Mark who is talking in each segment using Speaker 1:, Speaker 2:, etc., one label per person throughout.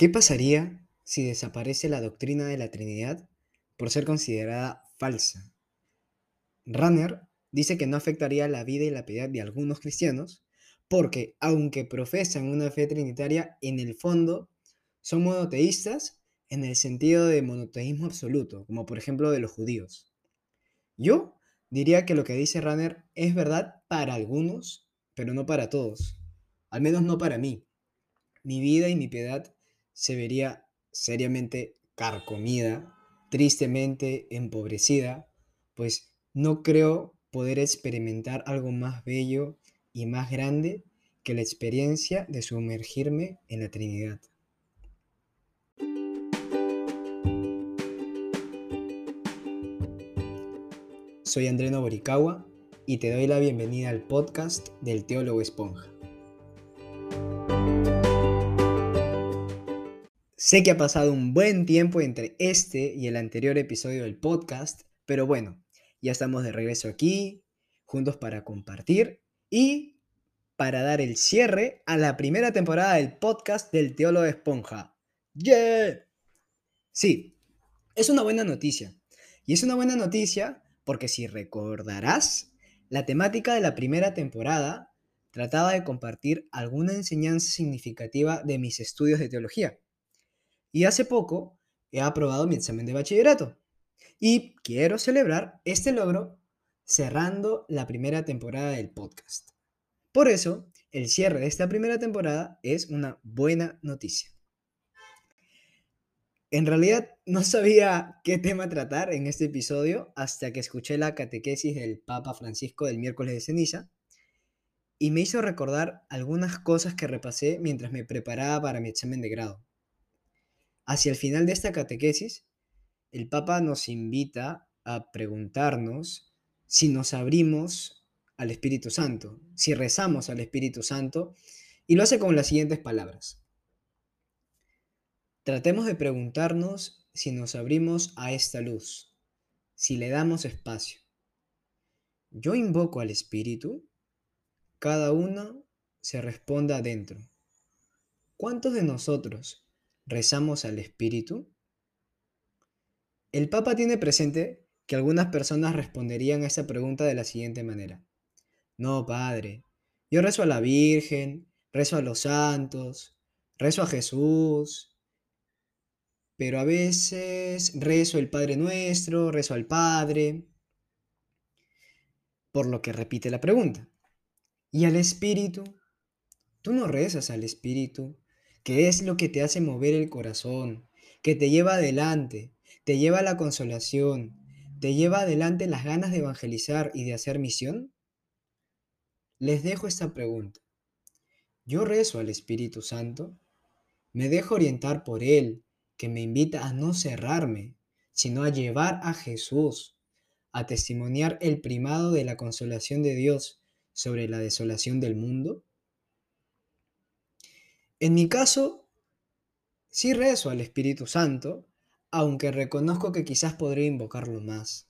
Speaker 1: ¿Qué pasaría si desaparece la doctrina de la Trinidad por ser considerada falsa? Runner dice que no afectaría la vida y la piedad de algunos cristianos porque, aunque profesan una fe trinitaria, en el fondo son monoteístas en el sentido de monoteísmo absoluto, como por ejemplo de los judíos. Yo diría que lo que dice Runner es verdad para algunos, pero no para todos. Al menos no para mí. Mi vida y mi piedad se vería seriamente carcomida, tristemente empobrecida, pues no creo poder experimentar algo más bello y más grande que la experiencia de sumergirme en la Trinidad. Soy Andreno Boricagua y te doy la bienvenida al podcast del Teólogo Esponja. Sé que ha pasado un buen tiempo entre este y el anterior episodio del podcast, pero bueno, ya estamos de regreso aquí, juntos para compartir y para dar el cierre a la primera temporada del podcast del Teólogo Esponja. ¡Yeah! Sí, es una buena noticia. Y es una buena noticia porque si recordarás, la temática de la primera temporada trataba de compartir alguna enseñanza significativa de mis estudios de teología. Y hace poco he aprobado mi examen de bachillerato. Y quiero celebrar este logro cerrando la primera temporada del podcast. Por eso, el cierre de esta primera temporada es una buena noticia. En realidad no sabía qué tema tratar en este episodio hasta que escuché la catequesis del Papa Francisco del miércoles de ceniza y me hizo recordar algunas cosas que repasé mientras me preparaba para mi examen de grado. Hacia el final de esta catequesis, el Papa nos invita a preguntarnos si nos abrimos al Espíritu Santo, si rezamos al Espíritu Santo, y lo hace con las siguientes palabras. Tratemos de preguntarnos si nos abrimos a esta luz, si le damos espacio. Yo invoco al Espíritu, cada uno se responda adentro. ¿Cuántos de nosotros ¿Rezamos al Espíritu? El Papa tiene presente que algunas personas responderían a esa pregunta de la siguiente manera. No, Padre, yo rezo a la Virgen, rezo a los santos, rezo a Jesús, pero a veces rezo el Padre Nuestro, rezo al Padre, por lo que repite la pregunta. ¿Y al Espíritu? ¿Tú no rezas al Espíritu? Que es lo que te hace mover el corazón, que te lleva adelante, te lleva a la consolación, te lleva adelante las ganas de evangelizar y de hacer misión? Les dejo esta pregunta. ¿Yo rezo al Espíritu Santo? ¿Me dejo orientar por Él, que me invita a no cerrarme, sino a llevar a Jesús, a testimoniar el primado de la consolación de Dios sobre la desolación del mundo? En mi caso, sí rezo al Espíritu Santo, aunque reconozco que quizás podría invocarlo más.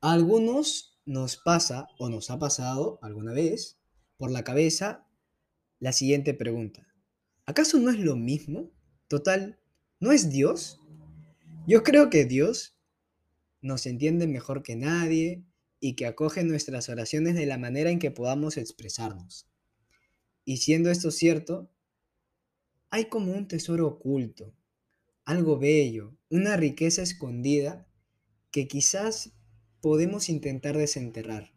Speaker 1: A algunos nos pasa o nos ha pasado alguna vez por la cabeza la siguiente pregunta. ¿Acaso no es lo mismo? Total, ¿no es Dios? Yo creo que Dios nos entiende mejor que nadie y que acoge nuestras oraciones de la manera en que podamos expresarnos. Y siendo esto cierto, hay como un tesoro oculto, algo bello, una riqueza escondida que quizás podemos intentar desenterrar.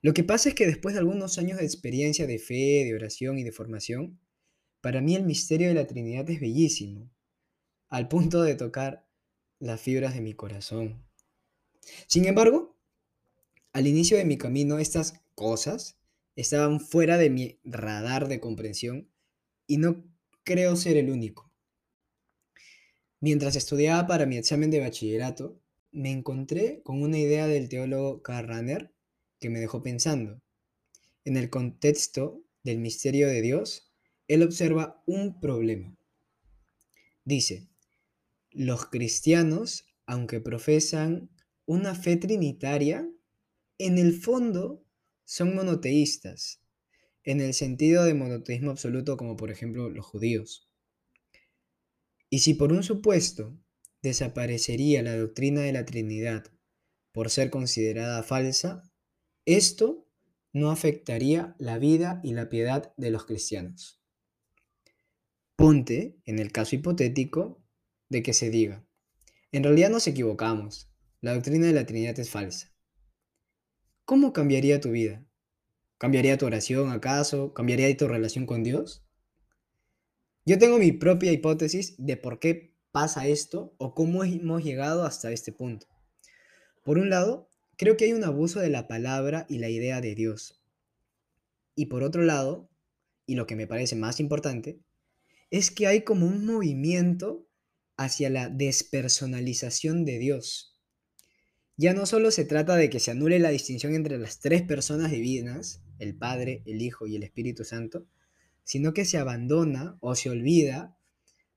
Speaker 1: Lo que pasa es que después de algunos años de experiencia de fe, de oración y de formación, para mí el misterio de la Trinidad es bellísimo, al punto de tocar las fibras de mi corazón. Sin embargo, al inicio de mi camino, estas cosas estaban fuera de mi radar de comprensión y no creo ser el único. Mientras estudiaba para mi examen de bachillerato, me encontré con una idea del teólogo Karl Rahner que me dejó pensando. En el contexto del misterio de Dios, él observa un problema. Dice, los cristianos, aunque profesan una fe trinitaria, en el fondo son monoteístas, en el sentido de monoteísmo absoluto como por ejemplo los judíos. Y si por un supuesto desaparecería la doctrina de la Trinidad por ser considerada falsa, esto no afectaría la vida y la piedad de los cristianos. Ponte, en el caso hipotético, de que se diga, en realidad nos equivocamos, la doctrina de la Trinidad es falsa. ¿Cómo cambiaría tu vida? ¿Cambiaría tu oración acaso? ¿Cambiaría tu relación con Dios? Yo tengo mi propia hipótesis de por qué pasa esto o cómo hemos llegado hasta este punto. Por un lado, creo que hay un abuso de la palabra y la idea de Dios. Y por otro lado, y lo que me parece más importante, es que hay como un movimiento hacia la despersonalización de Dios. Ya no solo se trata de que se anule la distinción entre las tres personas divinas, el Padre, el Hijo y el Espíritu Santo, sino que se abandona o se olvida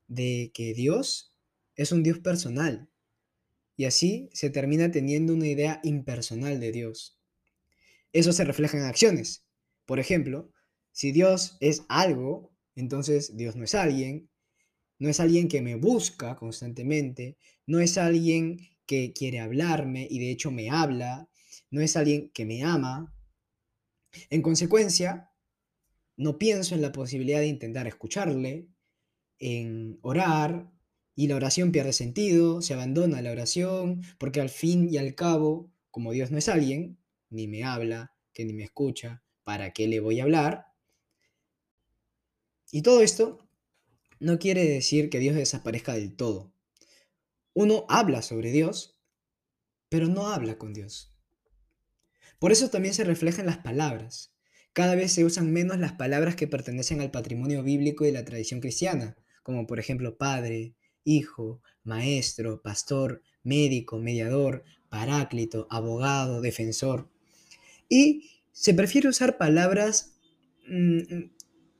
Speaker 1: de que Dios es un Dios personal. Y así se termina teniendo una idea impersonal de Dios. Eso se refleja en acciones. Por ejemplo, si Dios es algo, entonces Dios no es alguien, no es alguien que me busca constantemente, no es alguien que quiere hablarme y de hecho me habla, no es alguien que me ama. En consecuencia, no pienso en la posibilidad de intentar escucharle, en orar, y la oración pierde sentido, se abandona la oración, porque al fin y al cabo, como Dios no es alguien, ni me habla, que ni me escucha, ¿para qué le voy a hablar? Y todo esto no quiere decir que Dios desaparezca del todo. Uno habla sobre Dios, pero no habla con Dios. Por eso también se refleja en las palabras. Cada vez se usan menos las palabras que pertenecen al patrimonio bíblico y la tradición cristiana, como por ejemplo padre, hijo, maestro, pastor, médico, mediador, paráclito, abogado, defensor. Y se prefiere usar palabras mm,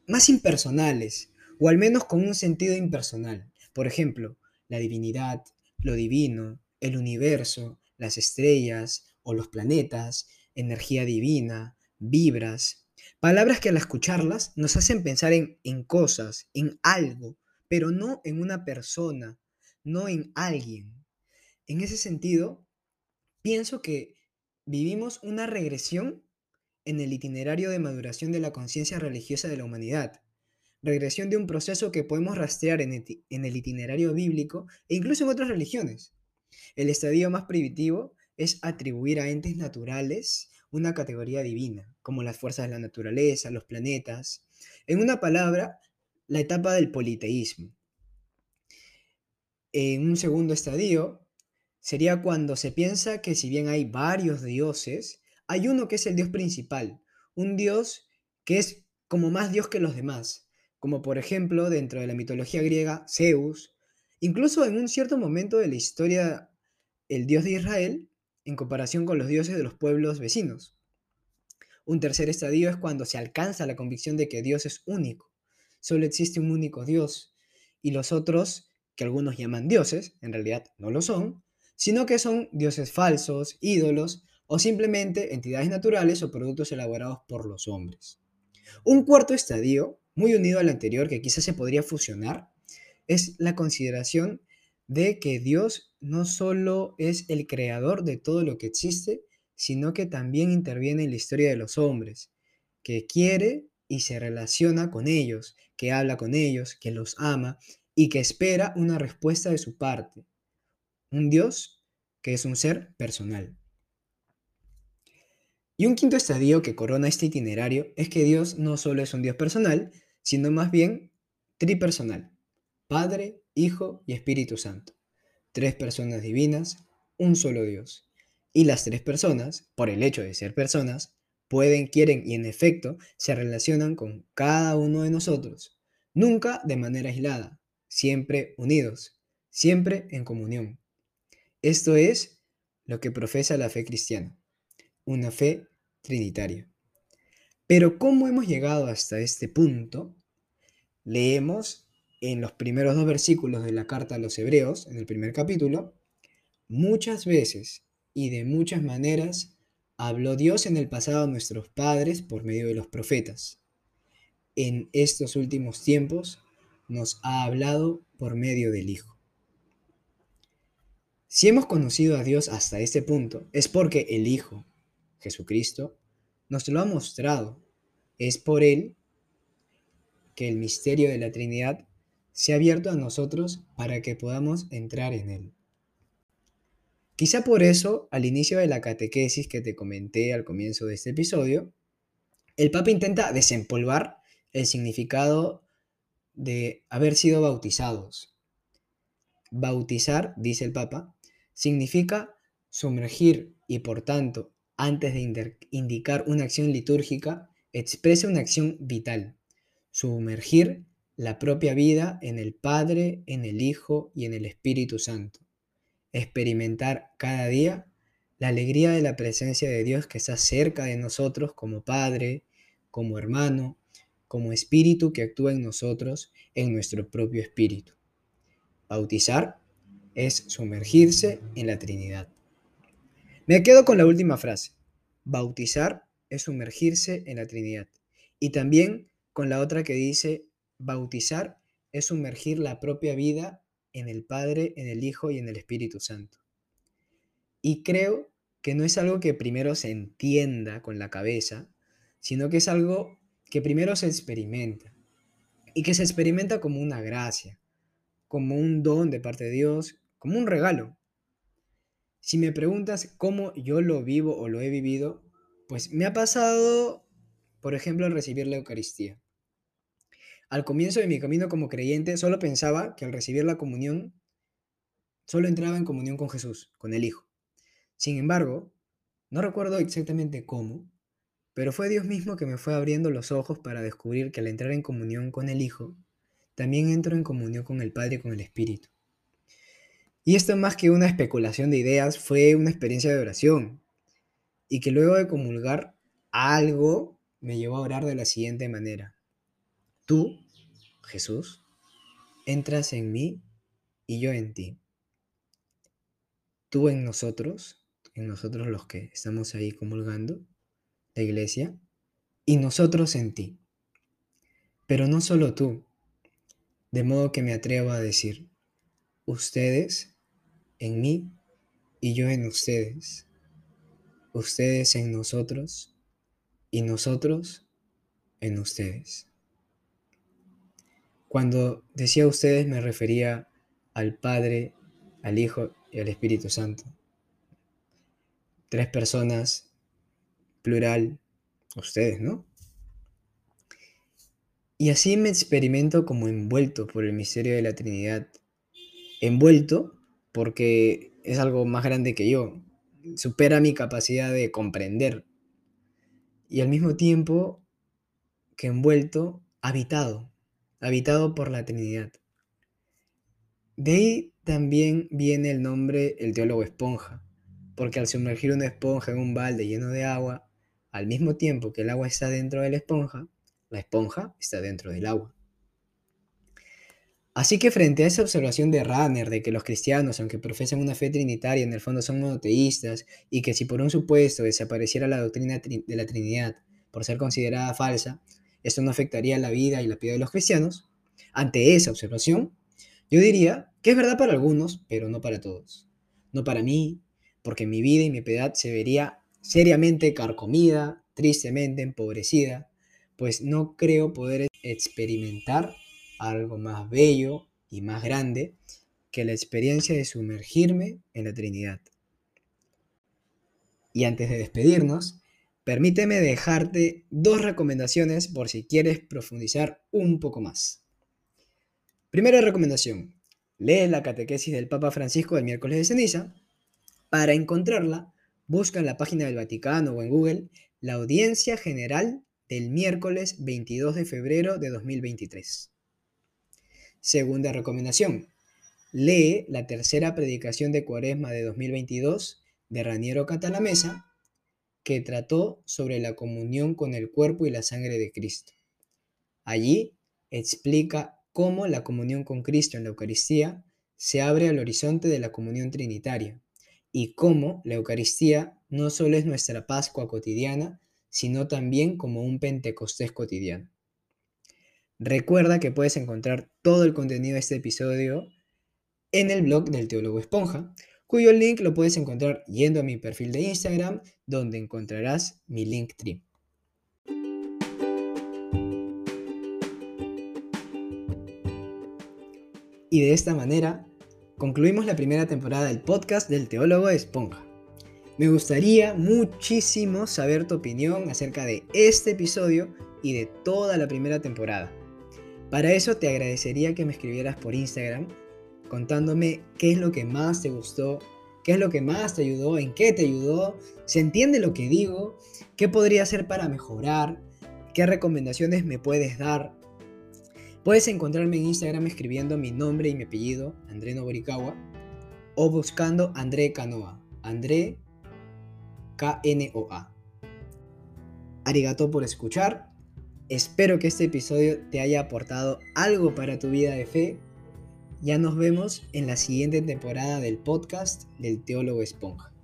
Speaker 1: más impersonales, o al menos con un sentido impersonal. Por ejemplo, la divinidad, lo divino, el universo, las estrellas o los planetas, energía divina, vibras, Palabras que al escucharlas nos hacen pensar en, en cosas, en algo, pero no en una persona, no en alguien. En ese sentido, pienso que vivimos una regresión en el itinerario de maduración de la conciencia religiosa de la humanidad. Regresión de un proceso que podemos rastrear en el itinerario bíblico e incluso en otras religiones. El estadio más primitivo es atribuir a entes naturales una categoría divina, como las fuerzas de la naturaleza, los planetas. En una palabra, la etapa del politeísmo. En un segundo estadio, sería cuando se piensa que si bien hay varios dioses, hay uno que es el dios principal, un dios que es como más dios que los demás, como por ejemplo dentro de la mitología griega Zeus, incluso en un cierto momento de la historia el dios de Israel en comparación con los dioses de los pueblos vecinos. Un tercer estadio es cuando se alcanza la convicción de que Dios es único, solo existe un único Dios, y los otros, que algunos llaman dioses, en realidad no lo son, sino que son dioses falsos, ídolos o simplemente entidades naturales o productos elaborados por los hombres. Un cuarto estadio, muy unido al anterior, que quizás se podría fusionar, es la consideración de que Dios no solo es el creador de todo lo que existe, sino que también interviene en la historia de los hombres, que quiere y se relaciona con ellos, que habla con ellos, que los ama y que espera una respuesta de su parte. Un Dios que es un ser personal. Y un quinto estadio que corona este itinerario es que Dios no solo es un Dios personal, sino más bien tripersonal. Padre, Hijo y Espíritu Santo. Tres personas divinas, un solo Dios. Y las tres personas, por el hecho de ser personas, pueden, quieren y en efecto se relacionan con cada uno de nosotros, nunca de manera aislada, siempre unidos, siempre en comunión. Esto es lo que profesa la fe cristiana, una fe trinitaria. Pero ¿cómo hemos llegado hasta este punto? Leemos en los primeros dos versículos de la carta a los hebreos, en el primer capítulo, muchas veces y de muchas maneras habló Dios en el pasado a nuestros padres por medio de los profetas. en estos últimos tiempos nos ha hablado por medio del Hijo. Si hemos conocido a Dios hasta este punto, es porque el Hijo, Jesucristo, nos lo ha mostrado. Es por Él que el misterio de la Trinidad se ha abierto a nosotros para que podamos entrar en Él. Quizá por eso, al inicio de la catequesis que te comenté al comienzo de este episodio, el Papa intenta desempolvar el significado de haber sido bautizados. Bautizar, dice el Papa, significa sumergir y por tanto, antes de indicar una acción litúrgica, expresa una acción vital. Sumergir la propia vida en el Padre, en el Hijo y en el Espíritu Santo experimentar cada día la alegría de la presencia de Dios que está cerca de nosotros como Padre, como hermano, como Espíritu que actúa en nosotros, en nuestro propio Espíritu. Bautizar es sumergirse en la Trinidad. Me quedo con la última frase. Bautizar es sumergirse en la Trinidad. Y también con la otra que dice, bautizar es sumergir la propia vida en el Padre, en el Hijo y en el Espíritu Santo. Y creo que no es algo que primero se entienda con la cabeza, sino que es algo que primero se experimenta y que se experimenta como una gracia, como un don de parte de Dios, como un regalo. Si me preguntas cómo yo lo vivo o lo he vivido, pues me ha pasado, por ejemplo, al recibir la Eucaristía. Al comienzo de mi camino como creyente solo pensaba que al recibir la comunión solo entraba en comunión con Jesús, con el Hijo. Sin embargo, no recuerdo exactamente cómo, pero fue Dios mismo que me fue abriendo los ojos para descubrir que al entrar en comunión con el Hijo, también entro en comunión con el Padre y con el Espíritu. Y esto más que una especulación de ideas, fue una experiencia de oración. Y que luego de comulgar, algo me llevó a orar de la siguiente manera. Tú, Jesús, entras en mí y yo en ti. Tú en nosotros, en nosotros los que estamos ahí comulgando, la iglesia, y nosotros en ti. Pero no solo tú, de modo que me atrevo a decir, ustedes en mí y yo en ustedes, ustedes en nosotros y nosotros en ustedes. Cuando decía ustedes me refería al Padre, al Hijo y al Espíritu Santo. Tres personas, plural, ustedes, ¿no? Y así me experimento como envuelto por el misterio de la Trinidad. Envuelto porque es algo más grande que yo, supera mi capacidad de comprender. Y al mismo tiempo que envuelto, habitado habitado por la Trinidad. De ahí también viene el nombre el teólogo esponja, porque al sumergir una esponja en un balde lleno de agua, al mismo tiempo que el agua está dentro de la esponja, la esponja está dentro del agua. Así que frente a esa observación de Ranner de que los cristianos, aunque profesan una fe trinitaria, en el fondo son monoteístas y que si por un supuesto desapareciera la doctrina de la Trinidad por ser considerada falsa, esto no afectaría la vida y la piedad de los cristianos, ante esa observación, yo diría que es verdad para algunos, pero no para todos. No para mí, porque mi vida y mi piedad se vería seriamente carcomida, tristemente empobrecida, pues no creo poder experimentar algo más bello y más grande que la experiencia de sumergirme en la Trinidad. Y antes de despedirnos, Permíteme dejarte dos recomendaciones por si quieres profundizar un poco más. Primera recomendación, lee la catequesis del Papa Francisco del miércoles de ceniza. Para encontrarla, busca en la página del Vaticano o en Google la audiencia general del miércoles 22 de febrero de 2023. Segunda recomendación, lee la tercera predicación de Cuaresma de 2022 de Raniero Catalamesa que trató sobre la comunión con el cuerpo y la sangre de Cristo. Allí explica cómo la comunión con Cristo en la Eucaristía se abre al horizonte de la comunión trinitaria y cómo la Eucaristía no solo es nuestra Pascua cotidiana, sino también como un Pentecostés cotidiano. Recuerda que puedes encontrar todo el contenido de este episodio en el blog del Teólogo Esponja, cuyo link lo puedes encontrar yendo a mi perfil de Instagram, donde encontrarás mi link tree. Y de esta manera concluimos la primera temporada del podcast del Teólogo Esponja. Me gustaría muchísimo saber tu opinión acerca de este episodio y de toda la primera temporada. Para eso te agradecería que me escribieras por Instagram contándome qué es lo que más te gustó, qué es lo que más te ayudó, en qué te ayudó, se entiende lo que digo, qué podría hacer para mejorar, qué recomendaciones me puedes dar. Puedes encontrarme en Instagram escribiendo mi nombre y mi apellido, André Noborikawa, o buscando André Canoa, André K-N-O-A. Arigato por escuchar. Espero que este episodio te haya aportado algo para tu vida de fe. Ya nos vemos en la siguiente temporada del podcast del Teólogo Esponja.